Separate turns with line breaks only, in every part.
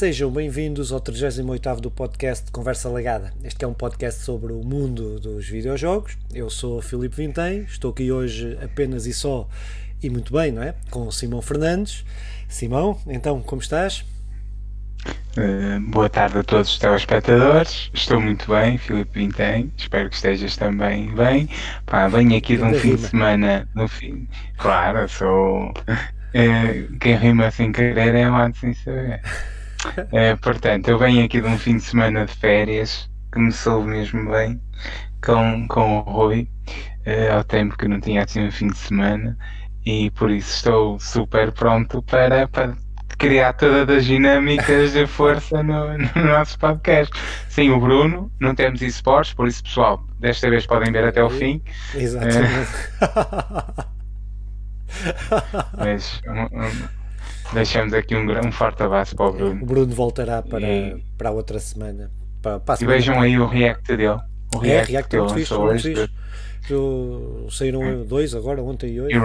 Sejam bem-vindos ao 38 do podcast Conversa Legada. Este é um podcast sobre o mundo dos videojogos. Eu sou Filipe Vintém, estou aqui hoje apenas e só, e muito bem, não é? Com o Simão Fernandes. Simão, então, como estás?
Uh, boa tarde a todos os telespectadores. Estou muito bem, Filipe Vintém. Espero que estejas também bem. Pá, venho aqui de um fim de semana. No fim, claro, sou. Uh, quem rima sem querer é amado sem saber. É, portanto, eu venho aqui de um fim de semana de férias que me soube mesmo bem com, com o Rui, uh, ao tempo que não tinha assim um fim de semana, e por isso estou super pronto para, para criar todas as dinâmicas de força no, no nosso podcast. Sim, o Bruno, não temos esportes, por isso, pessoal, desta vez podem ver até o fim.
Exatamente.
mas. Um, um, Deixamos aqui um, um forte abraço para o Bruno.
O Bruno voltará para, e... para a outra semana. Para, para
semana. E vejam aí o react dele.
O é, react, react é muito fixe, muito fixe. Eu, saíram é. dois agora, ontem e hoje.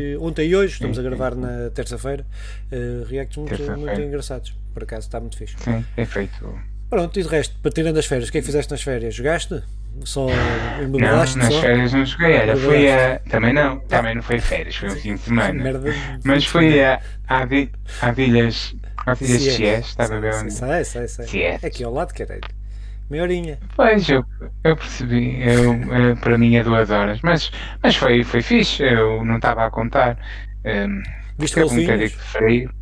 E, ontem e hoje, estamos a gravar na terça-feira. Uh, reacts muito, muito engraçados. Por acaso está muito fixe.
Sim, é feito.
Pronto, e de resto, para tirando as férias, o que é que fizeste nas férias? Jogaste? Só
Não, nas só? férias não joguei, olha, fui a. Também não, também não foi férias, foi um fim de semana. Merda, Mas fui a, Vilhas. Vilhas Chies, estava a ver onde?
Sei, sei, sei. Aqui ao lado, caralho. Meia horinha.
Pois, eu, eu percebi. Eu, eu, para mim é duas horas. Mas, mas foi, foi fixe, eu não estava a contar. Um,
Viste golfinhos? Um
frio.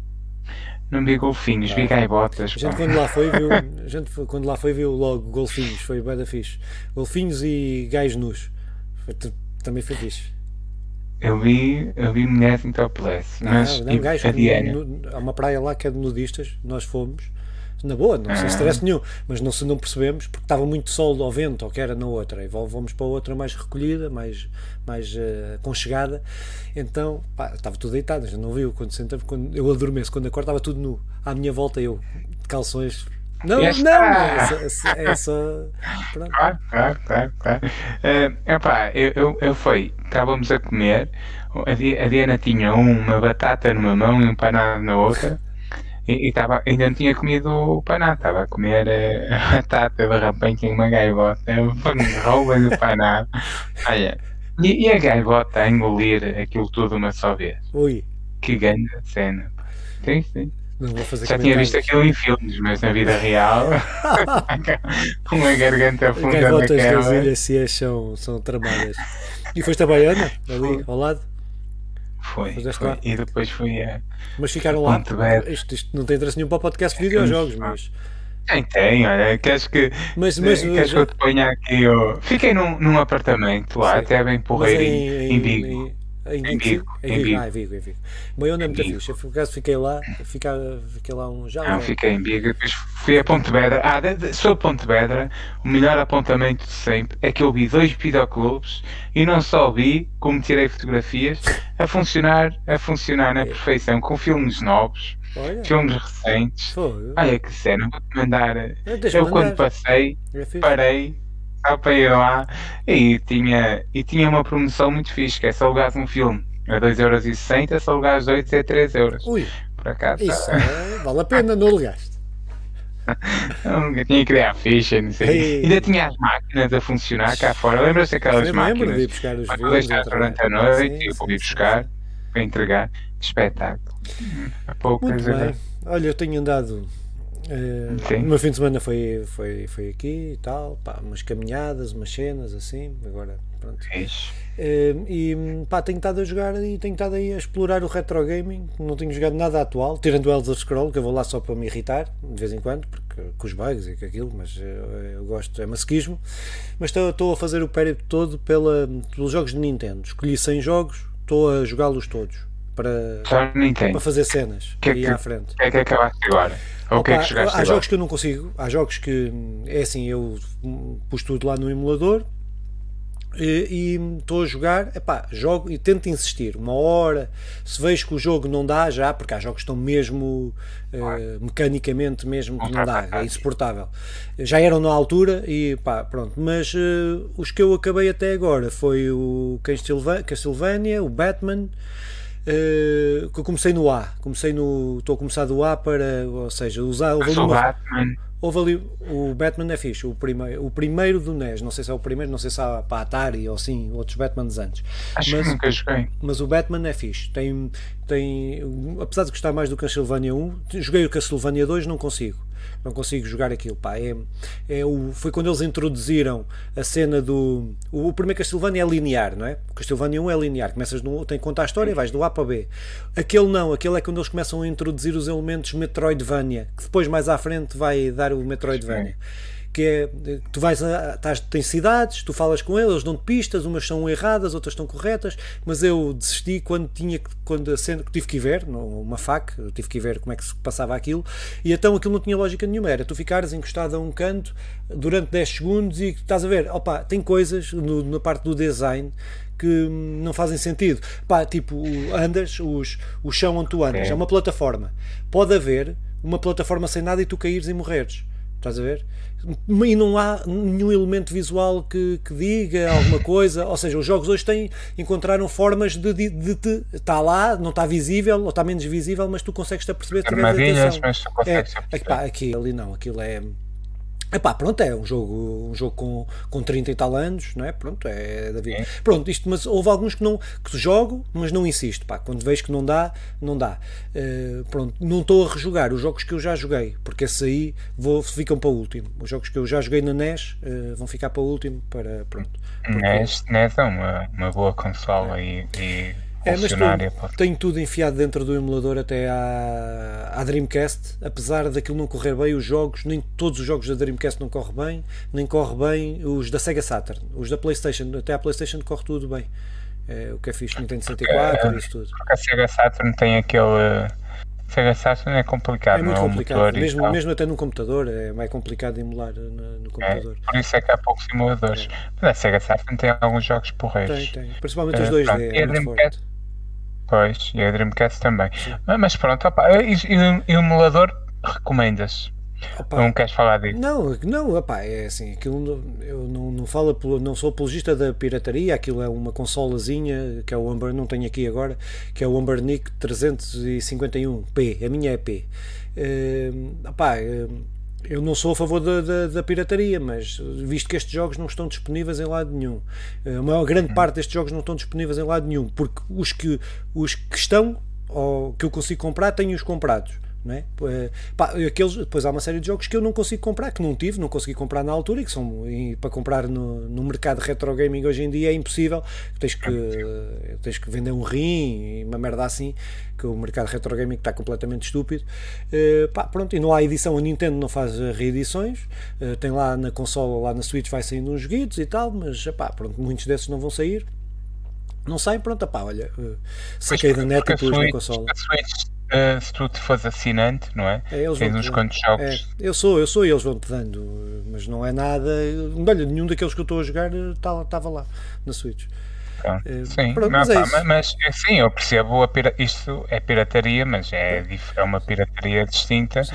Não vi golfinhos, vi gaivotas.
A gente, quando lá foi, viu, a gente quando lá foi, viu logo golfinhos, foi bem da fixe. Golfinhos e gajos nus. Foi, também foi fixe.
Eu vi, eu vi mulheres em topless. Mas
não, não, gajo, há uma praia lá que é de nudistas, nós fomos na boa, não sem stress nenhum, mas não se não percebemos porque estava muito sol ao vento, ou que era na outra, e vamos para outra mais recolhida, mais, mais uh, conchegada, então pá, estava tudo deitado, já não viu quando senta, quando eu adormeço, quando acordo estava tudo nu, à minha volta eu, de calções. Não, não, é só. É só
claro, claro, claro. claro. Uh, epá, eu, eu, eu fui, estávamos a comer, a Diana tinha uma batata numa mão e um panado na outra e, e tava, ainda não tinha comido o paná, estava a comer eh, a batata de repente em uma gaivota, rouba do paná. Olha, e, e, a gaivota a engolir aquilo tudo uma só vez.
Ui.
Que grande cena. Sim, sim. Já tinha visto aquilo em filmes, mas na vida real, com uma garganta funda
Gaivotas das ilhas são, são tramadas. E foste a Baiana, ali ao lado?
Foi, foi. E depois fui a.
Mas ficaram lá. Isto, isto, não tem interesse nenhum para o podcast de videojogos, mas.
Tem, tem, olha, queres que, mas, mas, queres que eu te ponha aqui? Eu... Fiquei num, num apartamento lá, Sim. até bem porreiro em, em, em Vigo.
Em, em Vigo, em Vigo. Ah, em Vigo, em Vigo. Baiona é muito fixe. Eu, por acaso, fiquei lá, fiquei, fiquei lá um já.
Não, fiquei em Vigo. Depois fui a Pontevedra. Ah, sobre Pontevedra, o melhor apontamento de sempre é que eu vi dois videoclubes e não só vi, como tirei fotografias, a funcionar, a funcionar na é. perfeição, com filmes novos. Olha. Filmes recentes. Foi. Olha que cena, vou-te mandar. Eu, eu quando passei, é parei estava para ir lá e tinha, e tinha uma promoção muito fixe, que é se alugares um filme a 2,60€, se alugares 8 é 3€.
Ui,
por acaso.
Isso é, vale a pena, não alugaste.
Nunca tinha que criar ficha, não sei. Ainda tinha as máquinas a funcionar cá fora. Lembras-te daquelas máquinas? Lembro de
buscar os
filmes. durante a noite e eu fui buscar para entregar. Espetáculo.
Há poucas. Olha, eu tenho andado Uh, o meu fim de semana foi, foi, foi aqui e tal, pá, umas caminhadas, umas cenas assim, agora pronto. Uh, e pá, tenho estado a jogar e tenho estado aí a explorar o retro gaming, não tenho jogado nada atual, tirando o Elder Scroll, que eu vou lá só para me irritar, de vez em quando, porque com os bugs e com aquilo, mas eu, eu gosto, é masquismo. Mas estou a fazer o périplo todo pela, pelos jogos de Nintendo. Escolhi 100 jogos, estou a jogá-los todos para, para fazer cenas
que, é
aí que, à frente.
O que é que acabaste agora? Ou Opa, que é que há
agora? jogos que eu não consigo, há jogos que é assim, eu pus tudo lá no emulador e estou a jogar, epá, jogo e tento insistir uma hora. Se vejo que o jogo não dá já, porque há jogos que estão mesmo uh, mecanicamente mesmo que não dá, é insuportável. Já eram na altura e pá, pronto. Mas uh, os que eu acabei até agora foi o Castlevania, o Batman. Uh, que eu comecei no A, comecei no. Estou a começar do A para. Ou seja, usar.
Houve ali, uma,
houve ali o Batman é fixe, o primeiro, o primeiro do NES, não sei se é o primeiro, não sei se há para Atari ou assim, outros Batmans antes.
Acho mas, que nunca joguei.
Mas o Batman é fixe. Tem, tem, apesar de gostar mais do Castlevania 1, joguei o Castlevania 2, não consigo não consigo jogar aquilo. Pá. É, é o, foi quando eles introduziram a cena do. O, o primeiro Castlevania é linear, não é? O Castlevania 1 é linear, começas no, tem que contar a história, vais do A para B. Aquele não, aquele é quando eles começam a introduzir os elementos Metroidvania, que depois mais à frente vai dar o Metroidvania. Sim que é tu vais a, estás, tens cidades, tu falas com eles, dão-te pistas, umas são erradas, outras estão corretas, mas eu desisti quando tinha quando a cena, tive que ir ver, uma fac, tive que ir ver como é que se passava aquilo, e então aquilo não tinha lógica nenhuma, era tu ficares encostado a um canto durante 10 segundos e estás a ver, opa, tem coisas no, na parte do design que não fazem sentido. Pá, tipo, andas, os, o chão onde tu andas, é. é uma plataforma. Pode haver uma plataforma sem nada e tu caíres e morreres. Estás a ver? E não há nenhum elemento visual que, que diga alguma coisa. Ou seja, os jogos hoje têm, encontraram formas de, de, de, de Está lá, não está visível, ou está menos visível, mas tu consegues-te aperceber.
Armadilhas, mas tu consegues
é, pá, aqui, ali não, aquilo é Epá, pronto, é um jogo, um jogo com, com 30 e tal anos, não é? Pronto, é da vida. Pronto, isto, mas houve alguns que não que jogo, mas não insisto, pá, quando vejo que não dá, não dá. Uh, pronto, não estou a rejogar os jogos que eu já joguei, porque esses aí vou, ficam para o último. Os jogos que eu já joguei na NES uh, vão ficar para o último, para, pronto.
Porque... NES, NES é uma, uma boa consola é. e, e
é, mas tu, tenho tudo enfiado dentro do emulador até à, à, Dreamcast, apesar daquilo não correr bem, os jogos, nem todos os jogos da Dreamcast não correm bem, nem corre bem os da Sega Saturn, os da Playstation, até a Playstation corre tudo bem. É, o que é fixe, Nintendo 64 e isso tudo.
Porque a Sega Saturn tem aquele. Sega Saturn é complicado,
é muito complicado, mesmo, mesmo até no computador é mais complicado de emular no, no computador.
É, por isso é que há poucos simuladores. É. Mas a Sega Saturn tem alguns jogos porreiros.
Tem, tem. Principalmente os 2D. É, é muito forte.
Pois, e a Dreamcast também. Mas, mas pronto, opa, e, e o emulador recomendas? Opa, não queres falar disso?
Não, não, opa, é assim, aquilo eu não, não falo, não sou apologista da pirataria, aquilo é uma consolazinha que é o Amber, não tenho aqui agora, que é o Ambernic 351P, a minha é P. Uh, opa, uh, eu não sou a favor da, da, da, pirataria, mas visto que estes jogos não estão disponíveis em lado nenhum, a maior grande parte destes jogos não estão disponíveis em lado nenhum, porque os que, os que estão ou que eu consigo comprar, tenho-os comprados. Não é? Eh, pá, aqueles, depois há uma série de jogos que eu não consigo comprar, que não tive, não consegui comprar na altura e que são e para comprar no, no mercado retro gaming hoje em dia é impossível. Tens que, é tens que vender um rim e uma merda assim, que o mercado retro gaming está completamente estúpido. Uh, pá, pronto, e não há edição, a Nintendo não faz reedições, uh, tem lá na consola, lá na Switch vai saindo uns guidos e tal, mas pá, pronto, muitos desses não vão sair. Não saem, pronto, pá, olha, uh, saquei da net e pus na consola.
Uh, se tu te fores assinante, não é? é Tens uns quantos jogos.
É, eu sou, eu sou e eles vão-te dando, mas não é nada. Olha, nenhum daqueles que eu estou a jogar estava tá, lá na Switch.
Uh, sim, pronto, não, mas, é pá, mas, é sim, eu percebo a pira... isto é pirataria, mas é, é uma pirataria distinta. Sim.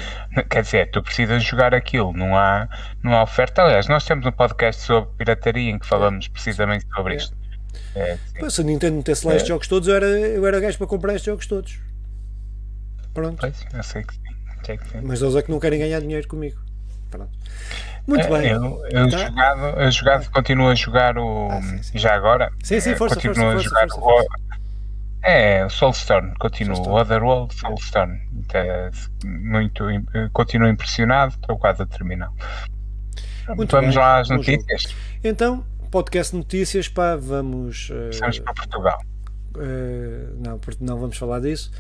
Quer dizer, tu precisas jogar aquilo, não há, não há oferta. Aliás, nós temos um podcast sobre pirataria em que falamos precisamente sobre é. isto.
É, se a Nintendo metesse lá estes jogos todos, eu era, eu era gajo para comprar estes jogos todos. Pronto.
Pois, eu sei que sim. Sei que sim.
Mas eles é que não querem ganhar dinheiro comigo. Pronto. Muito
é,
bem.
Eu, eu, tá? jogado, eu jogado, continuo a jogar o. Ah, sim, sim. Já agora?
Sim, sim, força, continuo força, a jogar força,
força, o. É, o Soulstorm, continuo. Soulstorm. Otherworld, Soulstorm. É, muito, continuo impressionado, estou quase a terminar. Muito vamos bem. lá às notícias.
Então, podcast notícias, pá, vamos.
Uh, vamos para Portugal.
Uh, não, não vamos falar disso.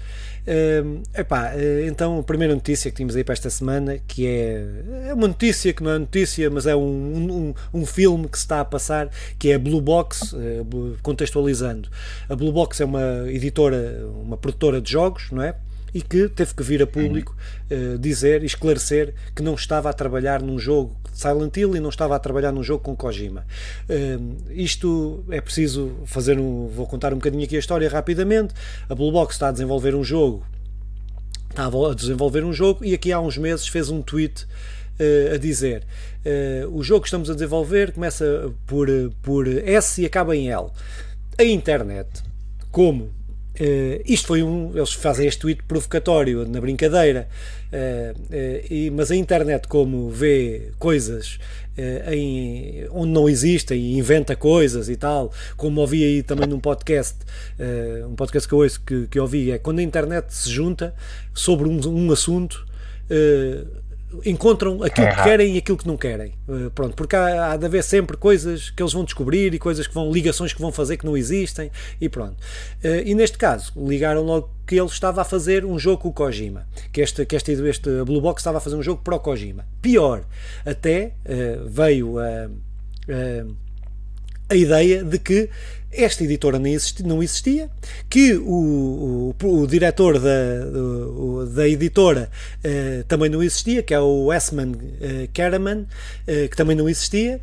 Uh, epá, uh, então a primeira notícia que tínhamos aí para esta semana, que é, é uma notícia que não é notícia, mas é um, um, um filme que se está a passar, que é a Blue Box, uh, contextualizando. A Blue Box é uma editora, uma produtora de jogos, não é? E que teve que vir a público uh, dizer, esclarecer que não estava a trabalhar num jogo Silent Hill e não estava a trabalhar num jogo com Kojima. Uh, isto é preciso fazer um. Vou contar um bocadinho aqui a história rapidamente. A Blue Box está a desenvolver um jogo, está a desenvolver um jogo e aqui há uns meses fez um tweet uh, a dizer: o jogo que estamos a desenvolver começa por, por S e acaba em L. A internet, como Uh, isto foi um. Eles fazem este tweet provocatório, na brincadeira, uh, uh, e, mas a internet, como vê coisas em, onde não existem e inventa coisas e tal, como ouvi aí também num podcast, um podcast que eu ouço que, que ouvi, é quando a internet se junta sobre um, um assunto encontram aquilo que querem e aquilo que não querem. Uh, pronto, porque há, há, de haver sempre coisas que eles vão descobrir e coisas que vão, ligações que vão fazer que não existem e pronto. Uh, e neste caso, ligaram logo que ele estava a fazer um jogo com o Kojima, que este, que este, este Blue Box estava a fazer um jogo para o Kojima. Pior, até uh, veio a, a ideia de que esta editora não existia, que o, o, o diretor da, do, da editora uh, também não existia, que é o Esman uh, Karaman, uh, que também não existia,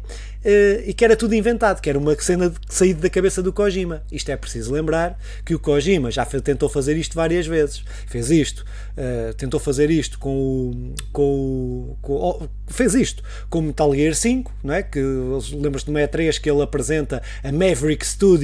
e que era tudo inventado, que era uma cena saída da cabeça do Kojima. Isto é preciso lembrar que o Kojima já tentou fazer isto várias vezes. Fez isto, tentou fazer isto com o. Com o com, oh, fez isto com o Metal Gear 5, não é? Que lembras-te do E3 que ele apresenta a Maverick Studios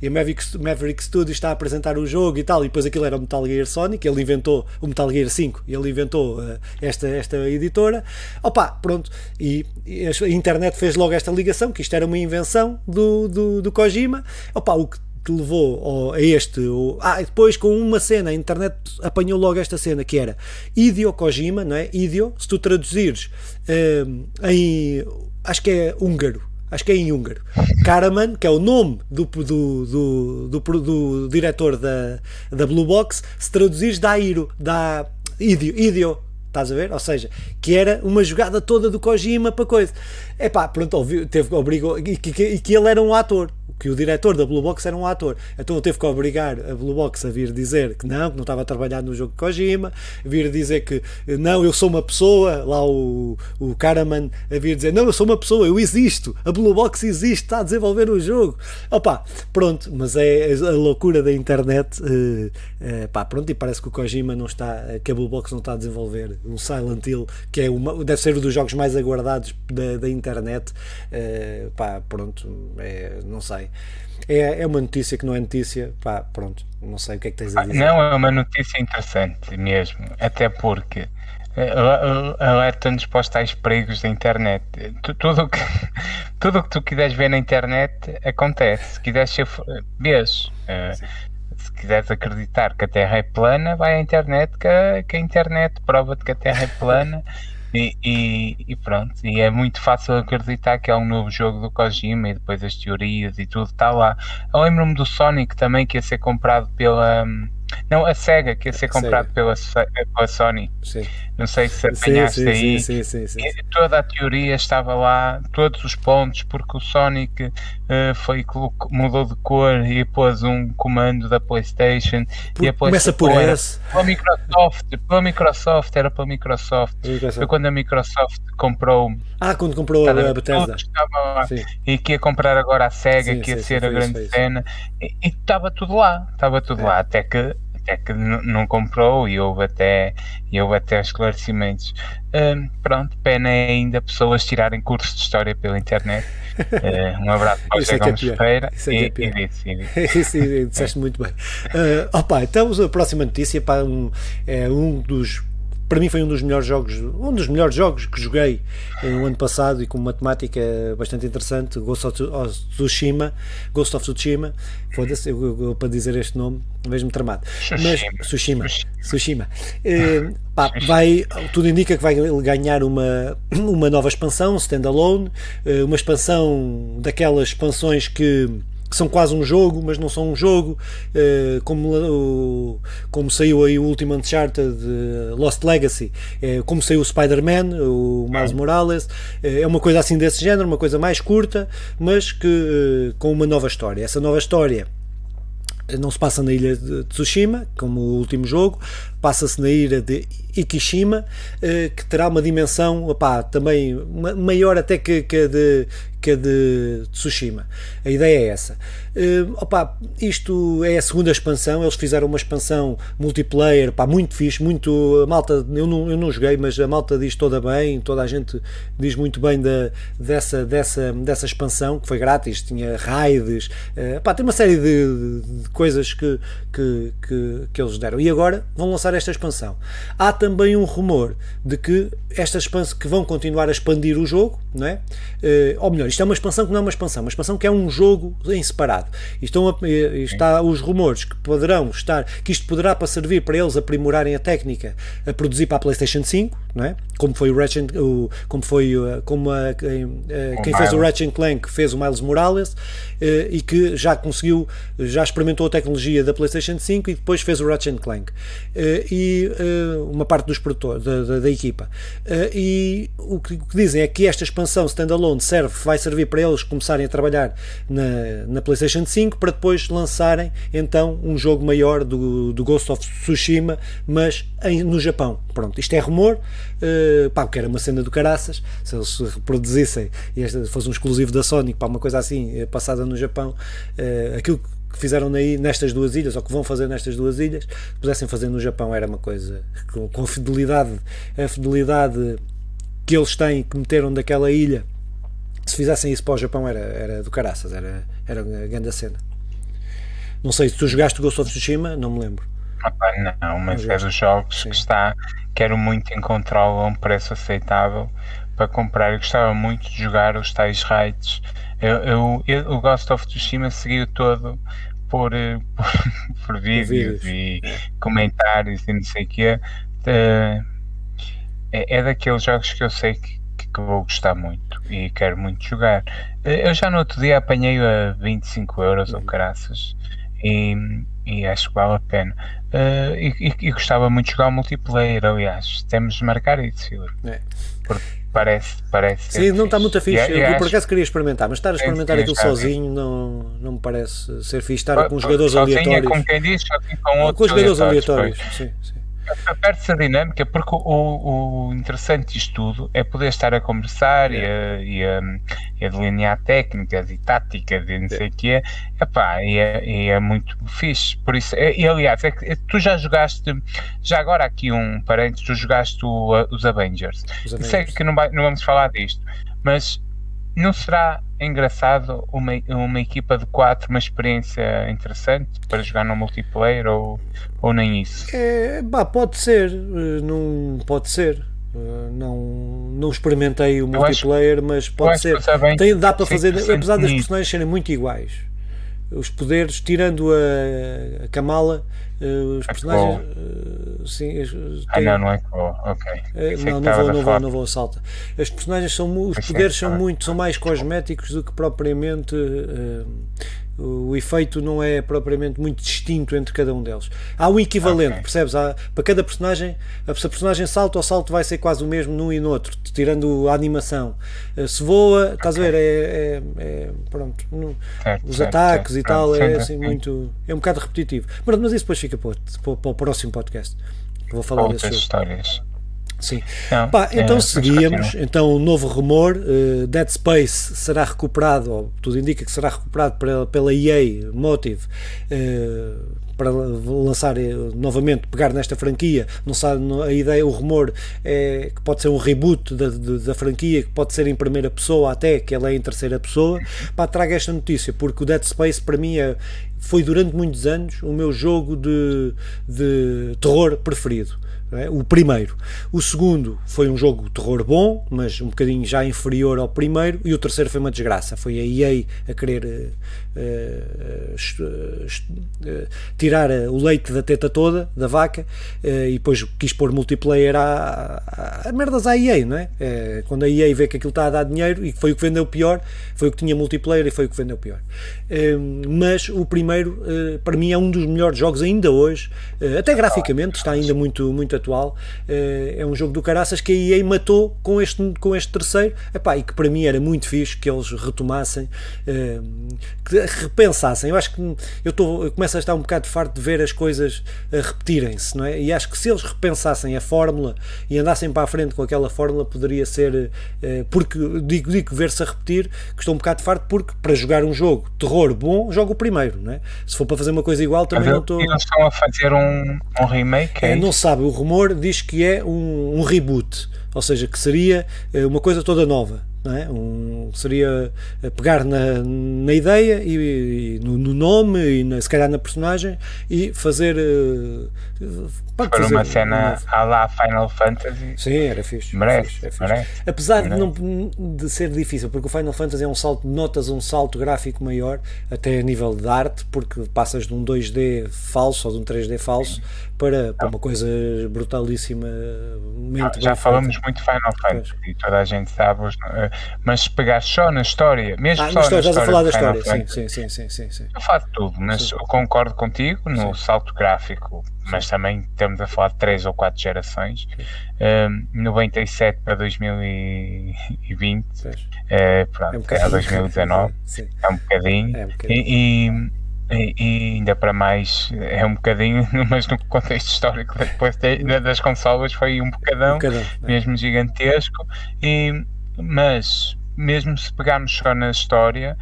e a Maverick, Maverick Studios está a apresentar o jogo e tal, e depois aquilo era o Metal Gear Sonic, ele inventou o Metal Gear 5 e ele inventou uh, esta, esta editora. Opa, pronto, e, e a internet fez logo esta ligação, que isto era uma invenção do, do, do Kojima. Opa, o que te levou a este. ah, depois com uma cena, a internet apanhou logo esta cena que era Idio Kojima, não é? Idio, se tu traduzires uh, em. Acho que é húngaro. Acho que é em húngaro. Karaman, que é o nome do, do, do, do, do diretor da, da Blue Box, se traduzires dá Iro, dá Idio, Idio Estás a ver? Ou seja, que era uma jogada toda do Kojima para coisa. É pá, pronto, ouviu, teve, obrigou, e que, e que ele era um ator que o diretor da Blue Box era um ator. Então ele teve que obrigar a Blue Box a vir dizer que não, que não estava a trabalhar no jogo de Kojima, vir dizer que não, eu sou uma pessoa, lá o, o Karaman a vir dizer não, eu sou uma pessoa, eu existo, a Blue Box existe, está a desenvolver um jogo. Opa, pronto, mas é a loucura da internet, uh, pá, pronto, e parece que o Kojima não está, que a Blue Box não está a desenvolver um Silent Hill, que é uma, deve ser um dos jogos mais aguardados da, da internet, uh, pá, pronto, é, não sei. É, é uma notícia que não é notícia, pá, pronto, não sei o que é que tens a dizer.
Não, é uma notícia interessante mesmo, até porque eh, alerta-nos para os tais perigos da internet. Tudo o que, tudo que tu quiseres ver na internet acontece. Se quiseres ser. Vês. Eh, se quiseres acreditar que a Terra é plana, vai à internet que a, que a internet prova-te que a Terra é plana e, e, e, pronto, e é muito fácil acreditar que é um novo jogo do Kojima e depois as teorias e tudo está lá. Eu lembro-me do Sonic também que ia ser comprado pela. Não, a SEGA que ia ser comprado pela, pela Sony. Sim. Não sei se apanhaste sim, aí. Sim, sim, sim, sim, Toda a teoria estava lá, todos os pontos, porque o Sonic uh, foi, mudou de cor e pôs um comando da PlayStation. Por, e
começa por esse.
Pela Microsoft, pela Microsoft, era pela Microsoft. Microsoft. Foi quando a Microsoft comprou.
Ah, quando comprou a, a Bethesda.
E que ia comprar agora a SEGA, que ia ser a grande cena. E estava tudo lá, estava tudo é. lá, até que até que não comprou e houve até, e houve até esclarecimentos. Uh, pronto, pena é ainda pessoas tirarem cursos de história pela internet. Uh, um abraço para o José é Gomes Ferreira
Isso é e, é disse. disseste muito bem. Uh, opa, então a próxima notícia para um, é um dos para mim foi um dos melhores jogos, um dos melhores jogos que joguei no ano passado e com uma temática bastante interessante, Ghost of Tsushima, Ghost of Tsushima, foda-se, eu, eu, eu, para dizer este nome, vejo-me tramado. Mas Tsushima, Tsushima. Pá, vai, tudo indica que vai ganhar uma, uma nova expansão, standalone, uh, uma expansão daquelas expansões que que são quase um jogo, mas não são um jogo, uh, como, como saiu aí o último Uncharted Lost Legacy, uh, como saiu o Spider-Man, o Miles Morales, é uma coisa assim desse género, uma coisa mais curta, mas que com uma nova história. Essa nova história não se passa na ilha de Tsushima, como o último jogo, passa-se na ilha de Ikishima, que terá uma dimensão opá, também maior até que, que, a de, de Tsushima. A ideia é essa. Uh, opa, isto é a segunda expansão, eles fizeram uma expansão multiplayer, pá, muito fixe, muito. A malta, eu não, eu não joguei, mas a malta diz toda bem, toda a gente diz muito bem da, dessa, dessa, dessa expansão, que foi grátis, tinha raids, uh, tem uma série de, de coisas que, que, que, que, eles deram. E agora vão lançar esta expansão. Há também um rumor de que esta expansão que vão continuar a expandir o jogo, não é? Uh, ou melhor, isto é uma expansão que não é uma expansão, uma expansão que é um jogo em separado. Estão a, está os rumores que poderão estar, que isto poderá para servir para eles aprimorarem a técnica a produzir para a PlayStation 5, não é? Como foi o Ratchet, o, como foi como a, quem, quem fez o Ratchet Clank fez o Miles Morales eh, e que já conseguiu, já experimentou a tecnologia da PlayStation 5 e depois fez o Ratchet Clank eh, e eh, uma parte dos produtores da, da, da equipa e o que, o que, dizem é que esta expansão standalone serve, vai servir para eles começarem a trabalhar na, na PlayStation 5 para depois lançarem então um jogo maior do, do Ghost of Tsushima mas em, no Japão. Pronto, isto é rumor, uh, pá, que era uma cena do caraças, se eles reproduzissem e este fosse um exclusivo da Sony, pá, uma coisa assim, passada no Japão, uh, aquilo que fizeram aí nestas duas ilhas, ou que vão fazer nestas duas ilhas, pudessem fazer no Japão era uma coisa com, com fidelidade, a fidelidade que eles têm, que meteram daquela ilha, se fizessem isso para o Japão era, era do caraças, era, era uma grande cena. Não sei se tu jogaste Ghost of Tsushima, não me lembro.
não, mas é dos jogos Sim. que está, quero muito encontrá-lo a um preço aceitável para comprar. Eu gostava muito de jogar os tais raids eu, eu, eu, o Ghost of Tsushima seguiu todo por, eh, por, por vídeos e comentários e não sei o quê. É, é daqueles jogos que eu sei que, que vou gostar muito e quero muito jogar. Eh, eu já no outro dia apanhei a 25 euros ou caraças e, e acho que vale a pena. Uh, e, e, e, gostava muito de jogar o multiplayer, aliás, temos de marcar isso, Filipe. É. Porque parece, parece
Sim, não está muito fixe. É, eu, por acaso queria experimentar, mas estar a experimentar aquilo sozinho não, não me parece ser fixe. Estar com jogadores sozinho aleatórios. É
como quem diz, com outros
com jogadores aleatórios. aleatórios. Sim, sim
perde-se a dinâmica porque o, o interessante disto tudo é poder estar a conversar e, a, e, a, e, a, delinear técnicas e táticas e não sei o que é, epá, e, é, e é muito fixe. Por isso, é, e aliás, é que é, tu já jogaste, já agora aqui um parênteses, tu jogaste o, os Avengers. Os Avengers. Sei que não, vai, não vamos falar disto, mas não será engraçado uma, uma equipa de quatro, uma experiência interessante para jogar no multiplayer ou, ou nem isso?
É, bah, pode ser, eh, não pode ser. Eh, não, não experimentei o multiplayer, acho, mas pode ser. Tem, dá para fazer, apesar das personagens serem muito iguais, os poderes, tirando a, a Kamala, uh, os é personagens. Uh, sim,
ah, não, não é cool. ok.
Uh, não, não vou, não, vou, não vou salta. As personagens são, os poderes são muito, são mais cosméticos do que propriamente o efeito não é propriamente muito distinto entre cada um deles. Há um equivalente, okay. percebes? Há, para cada personagem, se a personagem salta, o salto vai ser quase o mesmo num e no outro, tirando a animação. Eh, se voa, okay. estás a ver? É, é, é pronto. No, certo, os certo, ataques certo, e tal, é assim muito. É um bocado repetitivo. Mas, mas isso depois fica para, para, para o próximo podcast. Vou falar
Outras histórias.
Sim. Não, Pá, então é, seguíamos. Então o novo rumor: uh, Dead Space será recuperado, ou tudo indica que será recuperado pela, pela EA Motive. Uh, para lançar eh, novamente, pegar nesta franquia, não sabe, a ideia, o rumor é que pode ser um reboot da, da, franquia, que pode ser em primeira pessoa até, que ela é em terceira pessoa, pá, traga esta notícia, porque o Dead Space para mim é, foi durante muitos anos o meu jogo de, de terror preferido é? O primeiro. O segundo foi um jogo de terror bom, mas um bocadinho já inferior ao primeiro. E o terceiro foi uma desgraça. Foi a EA a querer uh, uh, uh, tirar o leite da teta toda, da vaca, e depois quis pôr multiplayer a, merdas à EA, não é? quando a EA vê que aquilo está a dar dinheiro e foi o que vendeu pior, foi o que tinha multiplayer e foi o que vendeu pior. Mas o primeiro, para mim, é um dos melhores jogos ainda hoje, até graficamente, está ainda muito, muito atual. Uh, é um jogo do caraças que a EA matou com este, com este terceiro Epá, e que para mim era muito fixe que eles retomassem, que repensassem. Eu acho que eu, tô, eu começo a estar um bocado farto de ver as coisas repetirem-se, não é? E acho que se eles repensassem a fórmula e andassem para a frente com aquela fórmula, poderia ser. Porque, digo, digo ver-se a repetir, que estou um bocado farto, porque para jogar um jogo terror bom, jogo o primeiro, não é? Se for para fazer uma coisa igual, também
Mas
não estou.
Eles estão a fazer um, um remake?
É, não sabe, o rumor diz que é um, um reboot, ou seja, que seria uma coisa toda nova. É? Um, seria pegar na, na ideia e, e no, no, nome e na, se calhar na personagem e fazer uh,
pode fazer uma cena à la Final Fantasy
sim, era fixe,
merece,
fixe, fixe.
merece
apesar
merece.
De, não, de ser difícil porque o Final Fantasy é um salto, notas um salto gráfico maior até a nível de arte porque passas de um 2D falso ou de um 3D falso sim. Para, para uma coisa brutalíssima
já falamos muito Final Fantasy pois. e toda a gente sabe mas se pegar só na história, mesmo
ah,
só
história,
na
história, a falar da história,
Fantasy,
sim, sim, sim, sim, sim,
Eu falo de tudo, mas sim. eu concordo contigo no sim. salto gráfico, mas também estamos a falar de três ou quatro gerações. Um, 97 para 2020, é, pronto, é, um é 2019, é um bocadinho. É um bocadinho. E, e e, e, ainda para mais é um bocadinho, mas no contexto histórico depois de, das consolas foi um bocadão, um bocadão mesmo é. gigantesco e mas mesmo se pegarmos só na história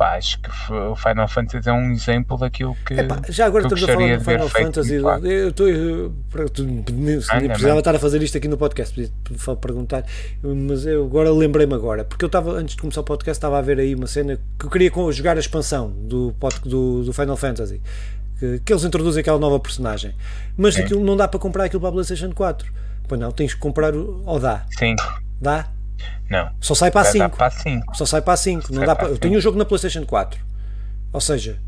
pá, acho que o Final Fantasy é um exemplo daquilo que
Epá, já agora estamos a falar do Final Fantasy eu estou precisava estar a fazer isto aqui no podcast podia perguntar. Mas eu agora lembrei-me agora porque eu estava antes de começar o podcast estava a ver aí uma cena que eu queria jogar a expansão do, do, do Final Fantasy que, que, eles introduzem aquela nova personagem. Mas aquilo não dá para comprar aquilo para a PlayStation 4 pois não, tens que comprar ou dá?
Sim.
Dá?
Não.
Só sai para a 5.
Para 5.
Só sai para a 5. Não dá para... Eu tenho o um jogo na PlayStation 4. Ou seja,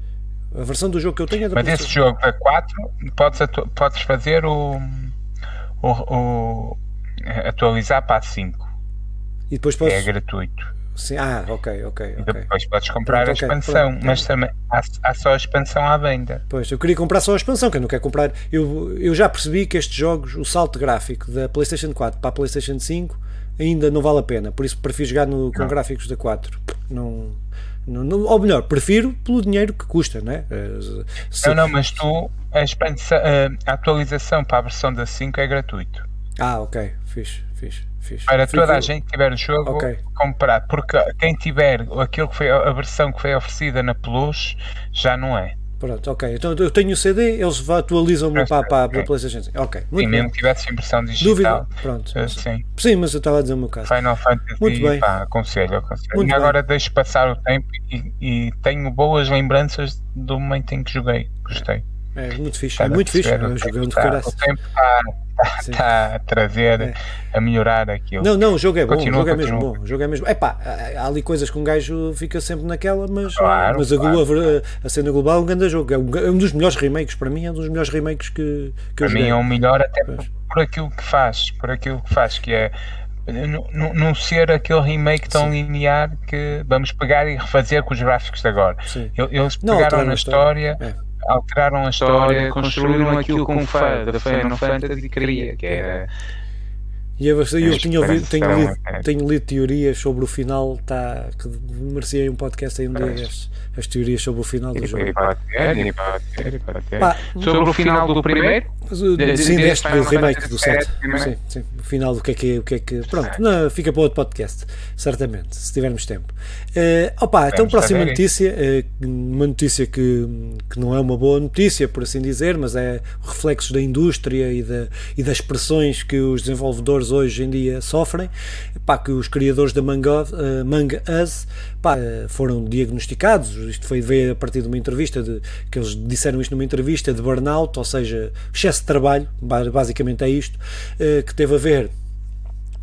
a versão do jogo que eu tenho é da
Mas esse jogo da 4 podes, atu... podes fazer o... o, o atualizar para a 5.
E depois podes...
É gratuito.
Sim, ah, ok, ok.
E depois podes comprar pronto, a expansão, okay, mas também há, há, só a expansão à venda.
Pois, eu queria comprar só a expansão, que eu não quero comprar. Eu, eu já percebi que estes jogos, o salto gráfico da PlayStation 4 para a PlayStation 5 ainda não vale a pena. Por isso prefiro jogar no, com gráficos da 4. Não, não, não, ou melhor, prefiro pelo dinheiro que custa, né?
Se... Não, não, mas tu a, expansão, a atualização para a versão da 5 é gratuito.
Ah, ok, fixe, fixe. Fixe.
Para toda a gente que tiver o jogo okay. comprar, porque quem tiver aquilo que foi a versão que foi oferecida na Plus já não é.
Pronto, ok. Então eu tenho o CD, eles atualizam-me para, para, para a PlayStation 5. Ok.
Muito bem. mesmo que tivesse impressão digital. Dúvida.
Pronto.
Uh, sim.
sim, mas eu estava a dizer o meu caso.
Final Fantasy, muito bem. Pá, aconselho, aconselho. Muito e agora bem. deixo passar o tempo e, e, tenho boas lembranças do momento em que joguei. Gostei.
É muito fixe. é muito fixe. Eu joguei um de
O tempo está está a trazer, é. a melhorar aquilo.
Não, não, o jogo é bom, continua, o jogo é mesmo bom. O jogo é mesmo. Epá, há ali coisas que um gajo fica sempre naquela, mas,
claro,
mas
claro,
a,
claro.
a, cena global é um grande jogo. É um, é um, dos melhores remakes, para mim, é um dos melhores remakes que, que
para
eu
joguei. mim é o melhor até por, por, aquilo que faz, por aquilo que faz, que é não, não ser aquele remake tão Sim. linear que vamos pegar e refazer com os gráficos de agora. Sim. Eles pegaram não, na história. história é alteraram a história, construíram aquilo com fã da Final Fantasy queria, que era.
E eu, eu tinha ouvido, tenho, lido, tenho lido teorias sobre o final tá, que merecia um podcast aí um dia destes as teorias sobre o final do jogo.
Sobre o final do primeiro?
Sim, deste do remake do 7. Sim, sim. O final do que é que, o que, é que Pronto, não, fica para outro podcast, certamente, se tivermos tempo. Uh, opa, então, próxima notícia, uh, uma notícia que, que não é uma boa notícia, por assim dizer, mas é reflexos da indústria e, da, e das pressões que os desenvolvedores hoje em dia sofrem. Pá, que os criadores da Manga, uh, Among Us pá, foram diagnosticados isto foi veio a partir de uma entrevista de, que eles disseram isto numa entrevista de burnout, ou seja, excesso de trabalho, basicamente é isto, eh, que teve a ver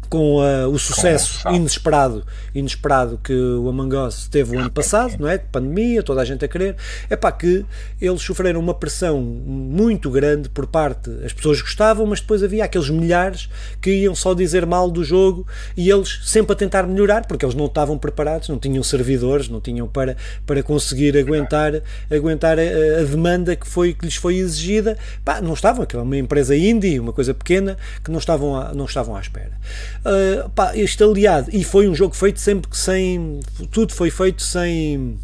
com uh, o sucesso inesperado, inesperado que o Among Us teve o ano passado, não é? Pandemia, toda a gente a querer, é pá, que eles sofreram uma pressão muito grande por parte, as pessoas gostavam, mas depois havia aqueles milhares que iam só dizer mal do jogo e eles sempre a tentar melhorar, porque eles não estavam preparados, não tinham servidores, não tinham para, para conseguir aguentar, aguentar a, a demanda que, foi, que lhes foi exigida, pá, não estavam, aquela é uma empresa indie, uma coisa pequena, que não estavam, a, não estavam à espera. Uh, pá, este aliado, e foi um jogo feito sempre sem. Tudo foi feito sem,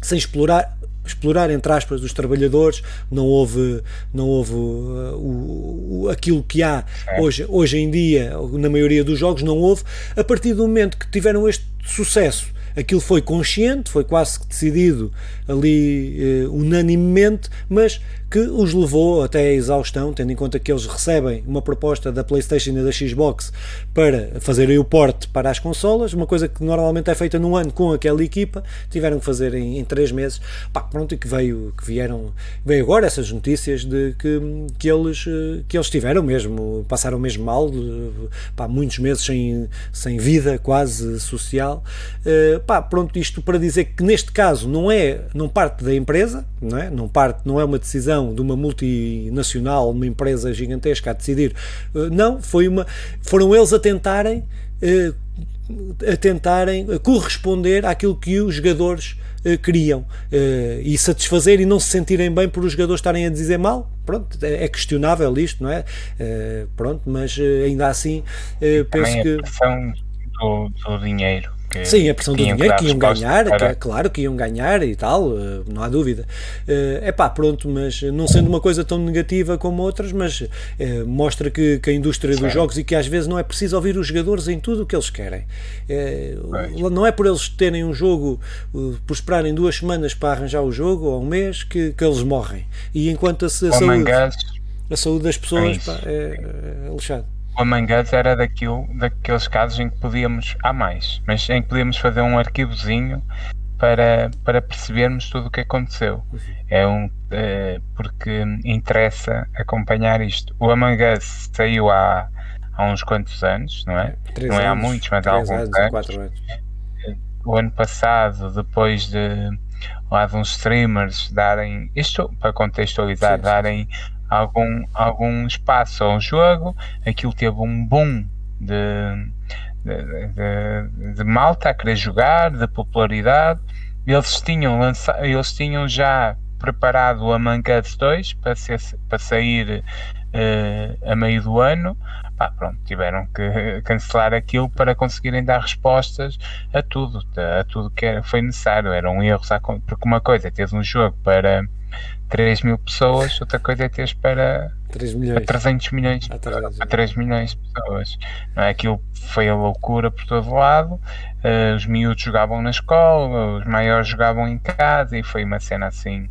sem explorar explorar entre aspas os trabalhadores, não houve, não houve uh, o, o, aquilo que há hoje, hoje em dia, na maioria dos jogos, não houve, a partir do momento que tiveram este sucesso aquilo foi consciente, foi quase que decidido ali uh, unanimemente, mas que os levou até a exaustão, tendo em conta que eles recebem uma proposta da PlayStation e da Xbox para fazerem o porte para as consolas, uma coisa que normalmente é feita num ano com aquela equipa, tiveram que fazer em, em três meses. Pá, pronto, e que veio, que vieram, veio agora essas notícias de que, que, eles, que eles tiveram mesmo, passaram mesmo mal, pá, muitos meses sem, sem vida quase social. Uh, pá, pronto, isto para dizer que neste caso não é, não parte da empresa, não é, não parte, não é uma decisão decisão de uma multinacional, uma empresa gigantesca a decidir. Eh, não, foi uma, foram eles a tentarem eh, a tentarem corresponder àquilo que os jogadores uh, queriam uh, e satisfazer e não se sentirem bem por os jogadores estarem a dizer mal. Pronto, é, é questionável isto, não é? Uh, pronto, mas ainda assim penso que.
A do, do dinheiro
que Sim, a pressão do dinheiro que iam ganhar, para... que é claro que iam ganhar e tal, eh, não há dúvida. É uh, pá, pronto, mas não sendo uma coisa tão negativa como outras, mas uh, mostra que, que, a indústria Sim. dos jogos e que às vezes não é preciso ouvir os jogadores em tudo o que eles querem. Uh, não é por eles terem um jogo, por esperarem duas semanas para arranjar o jogo ou um mês que, que eles morrem. E enquanto a, a saúde, a saúde das pessoas é, pá, é, é lixado
o Among Us era daquilo, daqueles casos em que podíamos, há mais, mas em que podíamos fazer um arquivozinho para, para percebermos tudo o que aconteceu. É um, é, porque interessa acompanhar isto. O Among Us saiu há, há uns quantos anos, não é?
Três
não
é
há muitos, mas há alguns anos, anos. anos. O ano passado, depois de lá de uns streamers darem, isto para contextualizar, sim, darem algum, algum espaço ao jogo, aquilo teve um boom de, de, de, de malta a querer jogar, de popularidade. Eles tinham, eles tinham já preparado o Among Us 2 para, ser, para sair uh, a meio do ano. Pá, pronto, tiveram que cancelar aquilo para conseguirem dar respostas a tudo, a tudo que era, foi necessário. Eram erros, porque uma coisa é ter um jogo para 3 mil pessoas, outra coisa é teres para,
3 milhões.
para 300 milhões, ah, para, para 3 milhões de pessoas. Não é? Aquilo foi a loucura por todo lado. Uh, os miúdos jogavam na escola, os maiores jogavam em casa e foi uma cena assim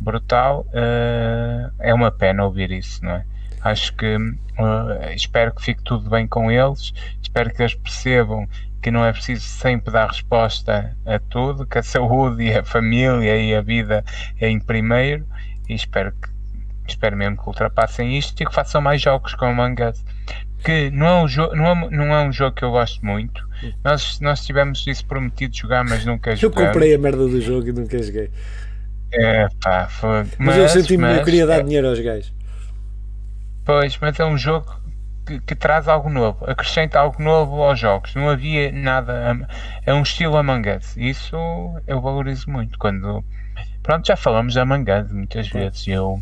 brutal. Uh, é uma pena ouvir isso, não é? Acho que uh, espero que fique tudo bem com eles, espero que eles percebam que não é preciso sempre dar resposta a tudo, que a saúde e a família e a vida é em primeiro. E espero que espero mesmo que ultrapassem isto e que façam mais jogos com o Us. Que não é, um jogo, não, é, não é um jogo que eu gosto muito. Nós, nós tivemos isso prometido jogar mas nunca
joguei eu comprei a merda do jogo e nunca joguei.
É pá, foi,
mas, mas eu senti-me eu queria dar é, dinheiro aos gajos
pois, mas é um jogo que, que, traz algo novo, acrescenta algo novo aos jogos. Não havia nada. É um estilo Among Us. Isso eu valorizo muito. Quando. Pronto, já falamos de Among Us muitas vezes. Eu,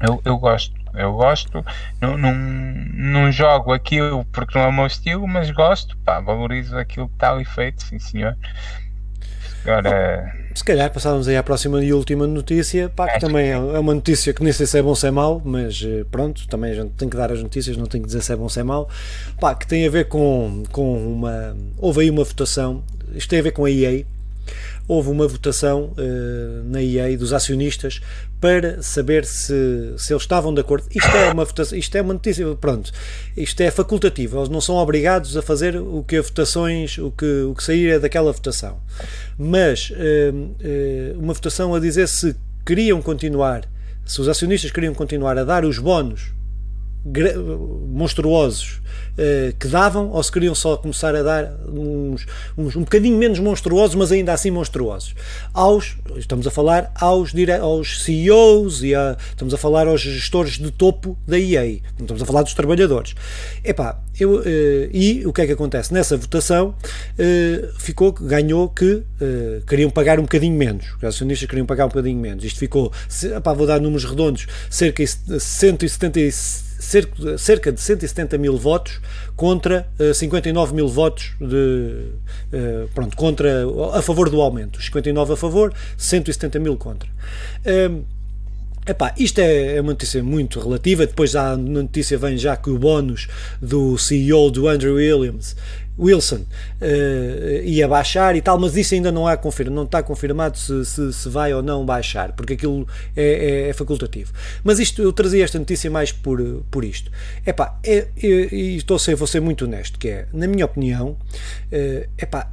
eu, eu gosto. Eu gosto. Não, não, não jogo aquilo porque não é o meu estilo, mas gosto. Pá, valorizo aquilo que está ali feito, sim senhor. Agora.
Se calhar passávamos aí à próxima e última notícia, pá, que também é, é uma notícia que nem sei se é bom ou se é mau, mas eh, pronto, também a gente tem que dar as notícias, não tem que dizer se é bom ou se é mau, pá, que tem a ver com, com uma. Houve aí uma votação, isto tem a ver com a EA, houve uma votação uh, na EA dos acionistas para saber se, se eles estavam de acordo. Isto é uma votação, isto é uma notícia, pronto, isto é facultativo, eles não são obrigados a fazer o que a votações, o que, o que sair é daquela votação. Mas uh, uma votação a dizer se queriam continuar, se os acionistas queriam continuar a dar os bónus monstruosos uh, que davam ou se queriam só começar a dar uns, uns, um bocadinho menos monstruosos, mas ainda assim monstruosos. Aos, estamos a falar aos, dire, aos CEOs e a, estamos a falar aos gestores de topo da EA, não estamos a falar dos trabalhadores. Epá, eu, uh, e o que é que acontece? Nessa votação uh, ficou, ganhou que queriam pagar um bocadinho menos, os acionistas queriam pagar um bocadinho menos. Isto ficou, epá, vou dar números redondos, cerca de 177 cerca, de 170 mil votos contra uh, 59 mil votos de, uh, pronto, contra, a favor do aumento. 59 a favor, 170 mil contra. Uh, Epá, isto é, é uma notícia muito relativa. Depois a notícia vem já que o bónus do CEO do Andrew Williams Wilson uh, ia baixar e tal, mas isso ainda não, há confirma, não está confirmado se, se, se, vai ou não baixar, porque aquilo é, é, é, facultativo. Mas isto, eu trazia esta notícia mais por, por isto. Epá, é, e estou a ser, vou ser muito honesto, que é, na minha opinião, uh, epá,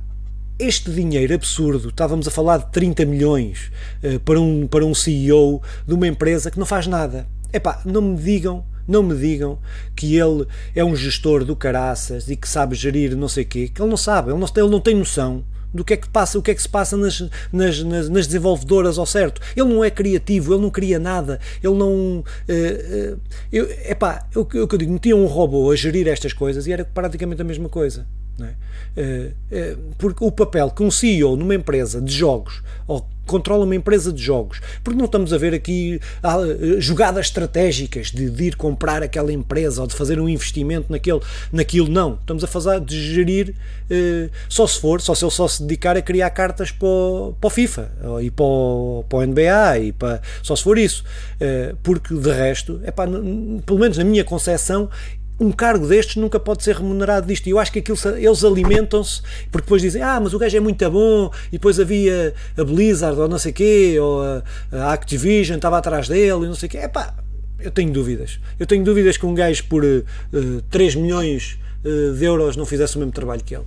este dinheiro absurdo, estávamos a falar de 30 milhões uh, para, um, para um CEO de uma empresa que não faz nada. Epá, não me digam não me digam que ele é um gestor do caraças e que sabe gerir não sei o quê, que ele não sabe, ele não, ele não tem noção do que é que passa, o que é que se passa nas, nas, nas, nas desenvolvedoras ao certo. Ele não é criativo, ele não cria nada, ele não. Uh, uh, eu, epá, o que eu, digo, metia um robô a gerir estas coisas e era praticamente a mesma coisa. É? Porque o papel que um CEO numa empresa de jogos ou controla uma empresa de jogos. Porque não estamos a ver aqui ah, jogadas estratégicas de, de, ir comprar aquela empresa ou de fazer um investimento naquele, naquilo, não. Estamos a fazer de gerir eh, só se for, só se ele só se dedicar a criar cartas para o, para o FIFA e para o, para o NBA e para, só se for isso. Porque de resto, é pelo menos na minha concepção, um cargo destes nunca pode ser remunerado disto. E eu acho que aquilo, eles alimentam-se, porque depois dizem, ah, mas o gajo é muito bom, e depois havia a Blizzard ou não sei quê, ou a, a Activision estava atrás dele e não sei quê. É pá, eu tenho dúvidas. Eu tenho dúvidas que um gajo por uh, eh, 3 milhões uh, de euros não fizesse o mesmo trabalho que ele.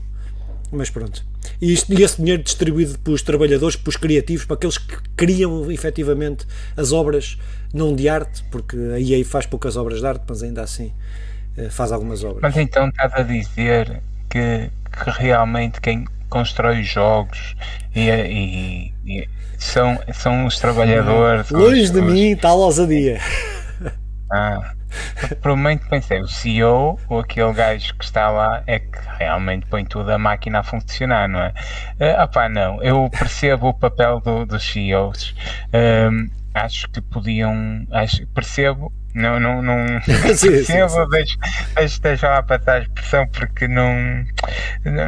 Mas pronto. E, isto, e esse dinheiro distribuído para os trabalhadores, para os criativos, para aqueles que criam efetivamente as obras, não de arte, porque a EA faz poucas obras de arte, mas ainda assim eh, faz algumas obras.
Mas então estás a dizer que, que realmente quem constrói jogos e, e, e são, são os trabalhadores.
Longe os, de os... mim, tal ousadia.
Ah, provavelmente pensei, o CEO ou aquele gajo que está lá é que realmente põe toda a máquina a funcionar, não é? Uh, opá, não, eu percebo o papel do, dos CEOs. Um, acho que podiam. Acho, percebo não, não, não sim, percebo, deixo, deixo, deixo lá trás a expressão porque não,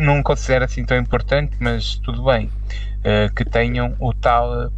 não considero assim tão importante, mas tudo bem. Uh, que tenham o tal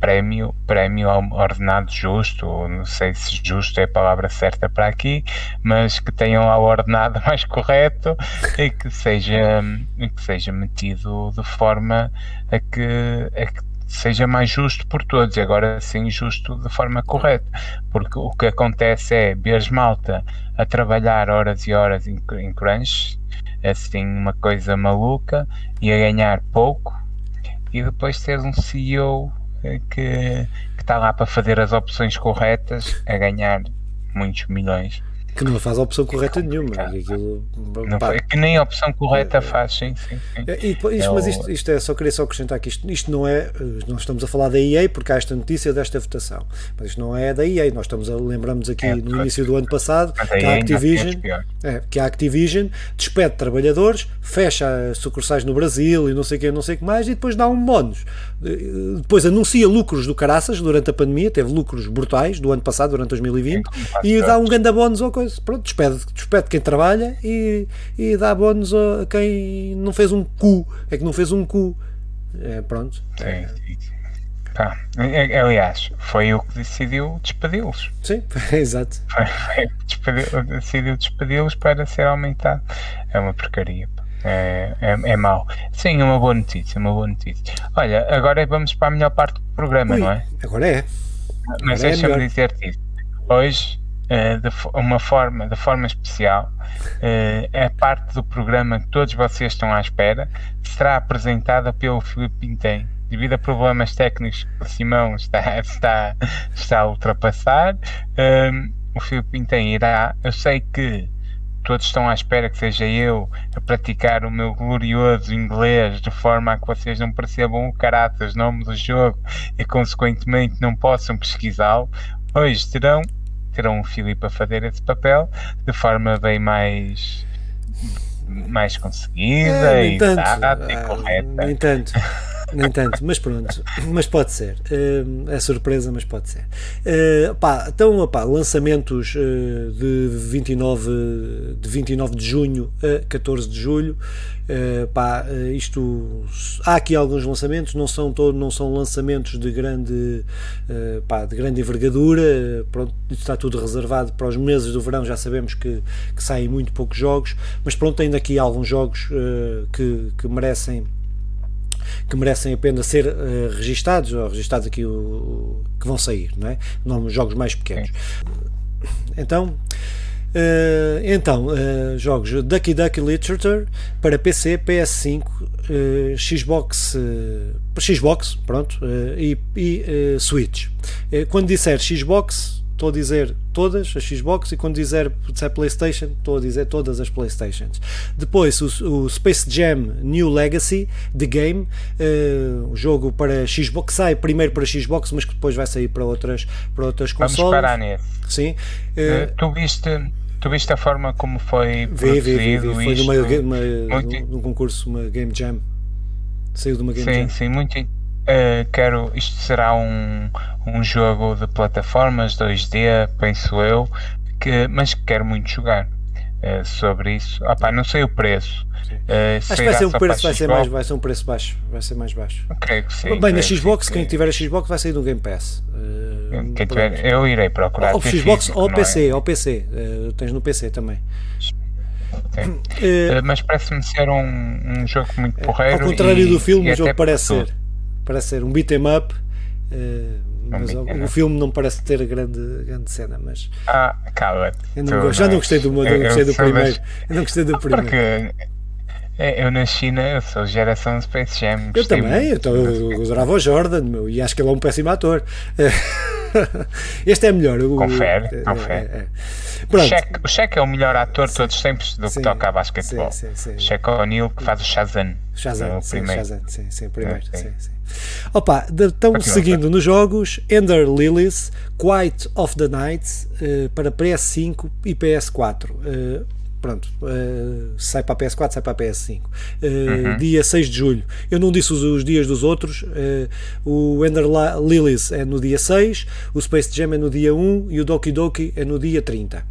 prémio, prémio ordenado justo, ou não sei se justo é a palavra certa para aqui, mas que tenham lá o ordenado mais correto e que seja, que seja metido de forma a que, a que seja mais justo por todos, e agora sim justo de forma correta, porque o que acontece é ver malta a trabalhar horas e horas em, em crunch, é assim uma coisa maluca, e a ganhar pouco, e depois ter um CEO eh, que, que está lá para fazer as opções corretas a ganhar muitos milhões
que não faz a opção correta nenhuma. Aquilo,
não foi, que nem a opção correta é, faz, sim, sim. sim.
É, e, isto, é mas isto, isto, é, só queria só acrescentar que isto, isto não é, não estamos a falar da EA porque há esta notícia desta votação, mas isto não é da EA, nós estamos a, lembramos aqui é, no início do ano passado que a Activision, é, que a Activision despede trabalhadores, fecha sucursais no Brasil e não sei o que, não sei o que mais, e depois dá um bónus. Depois anuncia lucros do caraças durante a pandemia, teve lucros brutais do ano passado, durante 2020, e dá um grande bónus ao coisa. Pronto, despede, despede quem trabalha e, e dá bónus a quem não fez um cu. É que não fez um cu. É, pronto.
Sim, sim. Pá, é, é, aliás, foi o que decidiu despedi-los.
Sim, exato.
Foi, foi despediu, decidiu despedi-los para ser aumentado. É uma porcaria. É, é, é mau. Sim, uma boa notícia, uma boa notícia. Olha, agora vamos para a melhor parte do programa, Ui, não é?
Agora é.
Mas deixa-me dizer-te isso. Hoje Uh, de uma forma, de forma especial, uh, é parte do programa que todos vocês estão à espera, será apresentada pelo Filipe Pintem. Devido a problemas técnicos que o Simão está, está, está a ultrapassar, uh, o Filipe Pintem irá. Eu sei que todos estão à espera que seja eu a praticar o meu glorioso inglês de forma a que vocês não percebam o caráter, o nome do jogo e consequentemente não possam pesquisá-lo. Hoje terão, terão o Filipe a fazer esse papel de forma bem mais mais conseguida é, e
e correta. Nem tanto. Nem tanto, mas pronto, mas pode ser. Uh, é surpresa, mas pode ser. Uh, pá, então, pá, lançamentos uh, de, 29, de 29 de junho a 14 de julho. Uh, pá, isto há aqui alguns lançamentos, não são todos, não são lançamentos de grande, pá, de grande envergadura. pronto, está tudo reservado para os meses do verão. Já sabemos que, que saem muito poucos jogos, mas pronto, ainda aqui alguns jogos que, que merecem que merecem a pena ser uh, registados, ou registados aqui o, que vão sair, não é? Jogos mais pequenos. Então, Uh, então, uh, jogos Ducky Ducky Literature para PC, PS5, uh, Xbox, Xbox, pronto, e, e Switch. quando disser Xbox, estou a dizer todas as Xbox e quando dizer, disser PlayStation, estou a dizer todas as PlayStations. Depois o, o Space Jam New Legacy The Game, uh, o jogo para Xbox sai primeiro para Xbox, mas que depois vai sair para outras, para outras consoles.
Vamos parar nesse.
Sim.
Uh, tu viste Tu viste a forma como foi vi, vi, vi, vi.
Foi numa, uma, muito... num concurso, uma Game Jam. Saiu de uma Game
sim,
Jam.
Sim, muito, Uh, quero, isto será um, um jogo de plataformas 2D, penso eu, que, mas que quero muito jogar uh, sobre isso. Opa, não sei o preço.
Uh, Acho que vai ser um preço, vai ser, mais, vai ser um preço baixo. Vai ser mais baixo.
Creio que sim.
Bem, na Xbox, quem tiver a Xbox vai sair do Game Pass.
quem tiver, eu irei procurar.
Ou Xbox físico, ou PC, é? ou PC. tens no PC também.
mas parece-me ser um, um jogo muito porreiro.
Ao contrário e, do filme, o jogo parece ser parece ser um beat 'em up. Uh, mas um o, o, filme não parece ter grande, grande cena, mas.
Ah, cala
Já não gostei do, eu, gostei do primeiro. Eu não gostei do primeiro.
Porque eu na China eu sou geração Space Jam.
Eu também, eu, eu, eu adorava o Jordan meu, e acho que ele é um péssimo ator. Este é melhor.
O, confere, é, confere. É, é. O Shaq é o melhor ator de todos os tempos do sim, que toca a basquetebol. Sim, sim, sim. Shaq O'Neal que faz o Shazam.
Shazam, sim, primeiro. Shazam, sim, sim, primeiro. Sim, sim. Opa, estão seguindo nos jogos Ender Lilies, Quiet of the Night uh, para PS5 e PS4. Uh, pronto, uh, sai para a PS4, sai para a PS5. Uh, uhum. Dia 6 de julho. Eu não disse os, os dias dos outros. Uh, o Ender Lilies é no dia 6, o Space Jam é no dia 1 e o Doki Doki é no dia 30.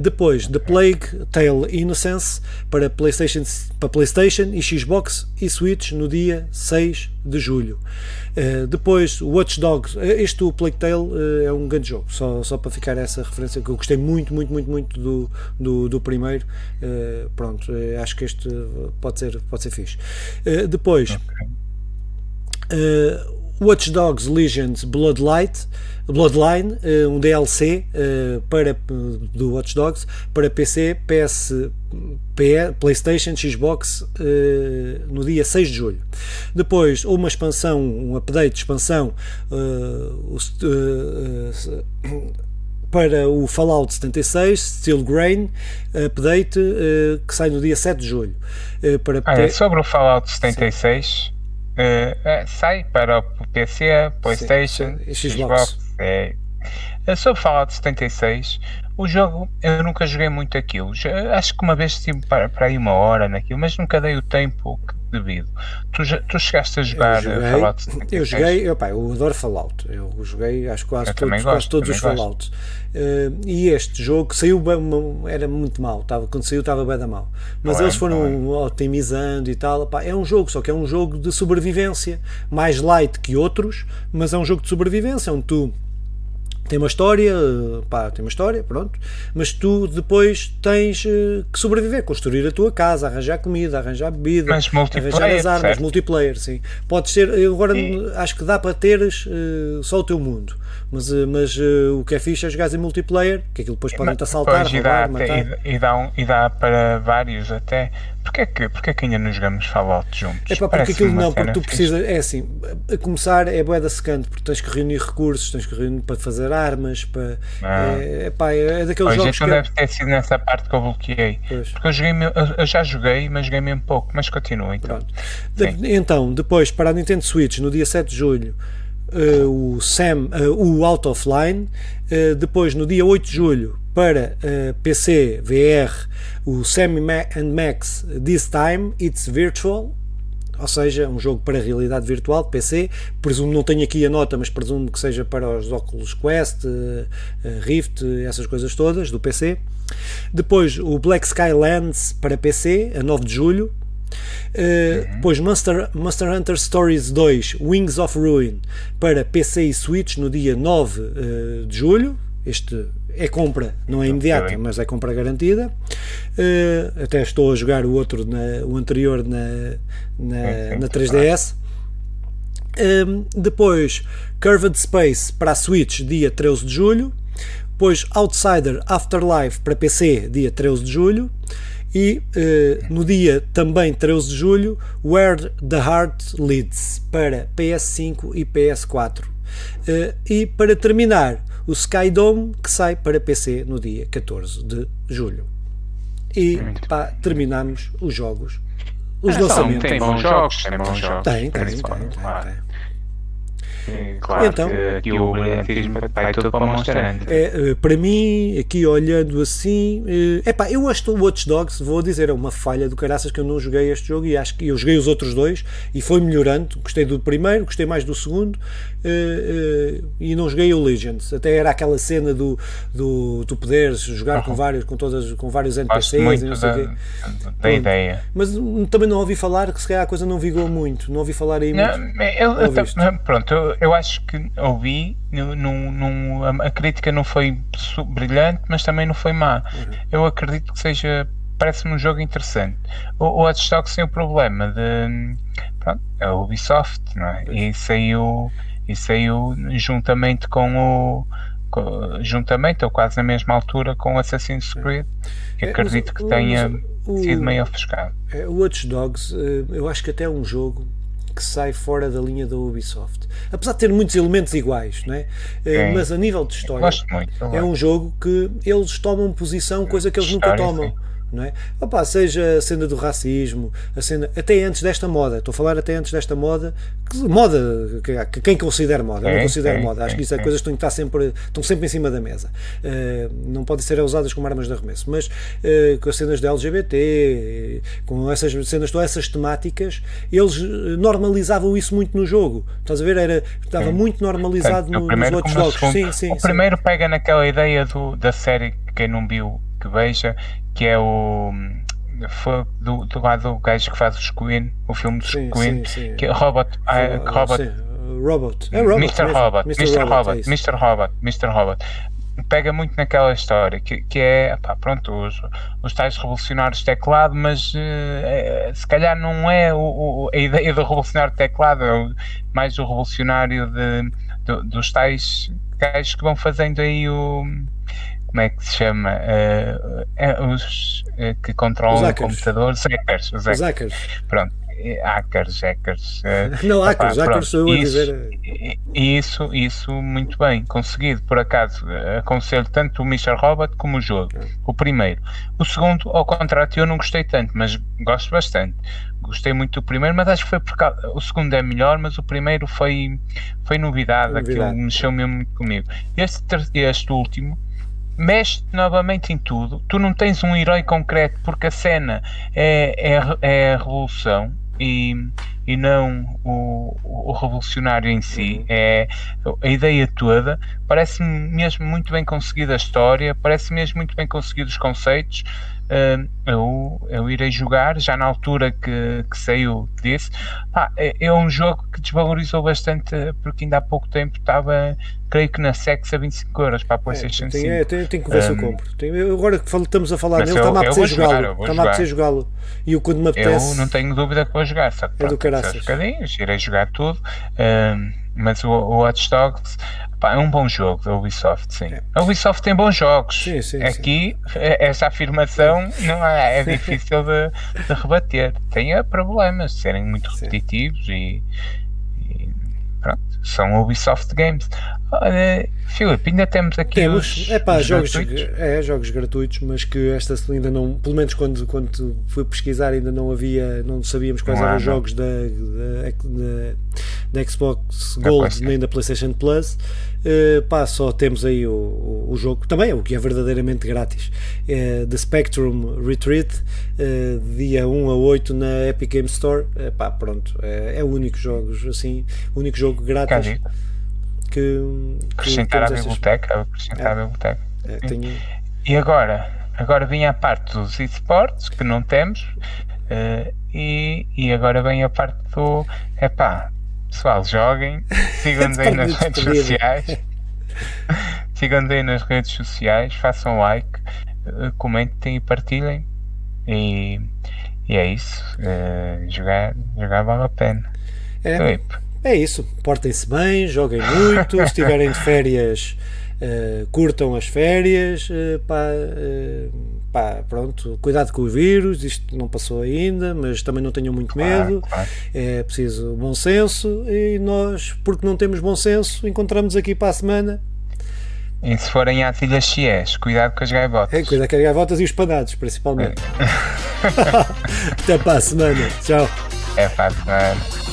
depois, The Plague Tale Innocence para PlayStation, para PlayStation e Xbox e Switch no dia 6 de julho. Uh, depois, Watch Dogs, eh, este o Plague Tale uh, é um grande jogo, só, só para ficar essa referência que eu gostei muito, muito, muito, muito do, do, do primeiro. Uh, pronto, acho que este pode ser, pode ser fixe. depois, okay. Watch Dogs Legends Bloodlight, Bloodline, um DLC para, do Watch Dogs para PC, PS, PlayStation, Xbox no dia 6 de julho. Depois, uma expansão, um update de expansão para o Fallout 76, Steel Grain, update que sai no dia 7 de julho.
para ah, sobre o Fallout 76, sai para o PC, PlayStation, sim, sim. Xbox. Xbox é. Sobre Fallout 76, o jogo, eu nunca joguei muito aquilo. Acho que uma vez estive para, para aí uma hora naquilo, mas nunca dei o tempo devido. Tu, tu chegaste a jogar eu joguei, Fallout 76?
Eu joguei, eu, pá, eu adoro Fallout. Eu joguei acho quase todos, gosto, quase todos os Fallouts. Uh, e este jogo saiu bem, era muito mal. Tava, quando saiu estava bem da mal. Mas não eles é, foram é. otimizando e tal. É um jogo, só que é um jogo de sobrevivência. Mais light que outros, mas é um jogo de sobrevivência onde tu tem uma história, pá, tem uma história, pronto, mas tu depois tens uh, que sobreviver, construir a tua casa, arranjar comida, arranjar bebida, arranjar as armas, certo? multiplayer, sim. Pode ser, agora e... acho que dá para teres uh, só o teu mundo, mas, uh, mas o que é fixe é jogar em multiplayer, que aquilo depois podem te assaltar,
roubar,
e dá,
matar. E, e, dá um, e dá para vários até, Porquê que, porquê que ainda não jogamos Fallout juntos?
É pá, porque aquilo não, porque tu precisas, é assim, a começar é boeda secante, porque tens que reunir recursos, tens que reunir para fazer armas, para. Ah. É, é, pá, é daqueles pois, jogos.
Então que... deve ter sido nessa parte que eu bloqueei. Pois. Porque eu, joguei, eu já joguei, mas joguei mesmo pouco, mas continua então.
De, então, depois, para a Nintendo Switch, no dia 7 de julho. Uh, o Sam, uh, o Out of Line, uh, depois no dia 8 de julho para PC, VR, o Sam and Max This Time It's Virtual, ou seja, um jogo para realidade virtual de PC. Presumo, não tenho aqui a nota, mas presumo que seja para os Oculus Quest, uh, Rift, essas coisas todas do PC. Depois o Black Skylands para PC, a 9 de julho. Uh, uhum. Depois Monster, Monster Hunter Stories 2 Wings of Ruin para PC e Switch no dia 9 uh, de julho. Este é compra, não é imediata, mas é compra garantida. Uh, até estou a jogar o outro, na, o anterior na, na, na 3DS. Um, depois Curved Space para a Switch, dia 13 de julho. Depois Outsider Afterlife para PC, dia 13 de julho. E uh, no dia também 13 de julho, Where the Heart Leads para PS5 e PS4. Uh, e para terminar, o Skydome que sai para PC no dia 14 de julho. E pá, terminamos os jogos. Os é, lançamentos.
Tem bons jogos, tem bons jogos.
Tem, tem, tem. tem, tem.
Claro então, que aqui o brilhantismo vai todo para o Monster Hunter.
É, eh, para mim, aqui olhando assim, é pá, eu acho que o Watch Dogs, vou dizer, é uma falha do caraças que eu não joguei este jogo e acho que eu joguei os outros dois e foi melhorando. Gostei do primeiro, gostei mais do segundo e não joguei o Legends. Até era aquela cena do, do tu poderes jogar uhum. com vários, com todas, com vários NPCs e não sei
da, da ideia.
Mas também não ouvi falar que se calhar a coisa não vigou muito. Não ouvi falar aí
não,
muito.
Eu, eu, pronto, eu, eu acho que ouvi, a crítica não foi brilhante, mas também não foi má. Uhum. Eu acredito que seja parece-me um jogo interessante. O, o Watch Dogs tem o problema de pronto, é a Ubisoft, não é? E saiu e saiu juntamente com o juntamente ou quase na mesma altura com Assassin's Creed que é, acredito que tenha o, sido meio ofuscado
é, o Watch Dogs eh, eu acho que até é um jogo que sai fora da linha da Ubisoft. Apesar de ter muitos elementos iguais não é? Eh, mas a nível de história muito, é um jogo que eles tomam posição coisa que eles nunca tomam. sim não é? Opa, seja a cena do racismo, a cena, até antes desta moda, estou a falar até antes desta moda, que, moda, que, que quem considera moda, é, não considero é, moda, acho que isso é, é coisas que estão, sempre, estão sempre em cima da mesa, uh, não podem ser usadas como armas de arremesso, mas uh, com as cenas de LGBT, com essas cenas, todas essas temáticas, eles normalizavam isso muito no jogo, estás a ver? Era, estava muito normalizado no, nos outros jogos. Sim, sim,
o primeiro pega naquela ideia do, da série, quem não viu, que veja, que é o do, do lado do gajo que faz os Queen, o filme dos sim, Queen, sim, sim. que é Robot, uh, Robot,
Robot. É Robot
Mr. Robot, Mr. Mr. Robot, é Mr. Robot, Mr. Robot. Pega muito naquela história que, que é, pá, pronto, os, os tais revolucionários teclado, mas uh, se calhar não é o, o, a ideia do revolucionário teclado, é o, mais o revolucionário de, de, dos tais gajos que vão fazendo aí o como é que se chama? Uh, é, os uh, que controlam o computador, hackers. Os hackers. hackers. Pronto, hackers, hackers.
Uh, não, hackers, hackers sou eu
isso,
a dizer.
Isso, isso, muito bem, conseguido. Por acaso, aconselho tanto o Mr. Robot como o jogo. O primeiro. O segundo, ao contrário, eu não gostei tanto, mas gosto bastante. Gostei muito do primeiro, mas acho que foi porque o segundo é melhor, mas o primeiro foi, foi novidade, novidade. aquilo mexeu mesmo muito comigo. Este, este último mexe novamente em tudo. Tu não tens um herói concreto porque a cena é, é, é a revolução e, e não o, o revolucionário em si. Uhum. É a ideia toda. Parece-me mesmo muito bem conseguida a história, parece mesmo muito bem conseguido os conceitos. Uh, eu, eu irei jogar já na altura que, que saiu desse. é, é, um jogo que desvalorizou bastante porque ainda há pouco tempo estava, creio que na Sex a 25 euros para a PlayStation é, 5.
É, tenho, tenho que ver um, se eu compro. Tenho, agora que estamos a falar nele, está-me a apetecer jogá-lo. Está-me a apetecer jogá-lo. E o quando me apetece.
Eu não tenho dúvida que vou jogar, só que
é do caraças.
irei jogar tudo. mas o, o Watch Dogs Pá, é um bom jogo da Ubisoft, sim. É. A Ubisoft tem bons jogos.
Sim, sim,
Aqui, sim. essa afirmação não é, é difícil de, de, rebater. Tem é, problemas de serem muito repetitivos e, e, pronto, são Ubisoft Games. Olha, Filipe, ainda temos aqui
temos,
os,
é pá, jogos, é, jogos gratuitos, mas que esta ainda não, pelo menos quando, quando fui pesquisar ainda não havia, não sabíamos quais não eram os jogos da, da, da, da Xbox Gold nem da PlayStation Plus. Uh, pá, só temos aí o, o, o, jogo, também o que é verdadeiramente grátis, é The Spectrum Retreat, uh, dia 1 a 8 na Epic Game Store. Uh, pá, pronto, é, é o único jogo, assim, o único jogo grátis que.
Acrescentar à biblioteca, acrescentar à biblioteca. É, tenho... E agora? Agora vinha a parte dos esportes, que não temos, uh, e, e agora vem a parte do. Epá, pessoal, joguem, sigam-nos aí nas redes sociais. sigam-nos aí nas redes sociais, façam like, uh, comentem e partilhem. E, e é isso. Uh, jogar, jogar vale a pena.
É. Felipe. É isso, portem-se bem, joguem muito, se estiverem de férias, uh, curtam as férias, uh, pá, uh, pá, pronto, cuidado com o vírus, isto não passou ainda, mas também não tenham muito medo, claro, claro. é preciso bom senso e nós, porque não temos bom senso, encontramos aqui para a semana.
E se forem às Ilhas Chiés, cuidado com as gaivotas.
É, cuidado com as gaivotas e os panados, principalmente. É. Até para a semana. Tchau.
É para a semana.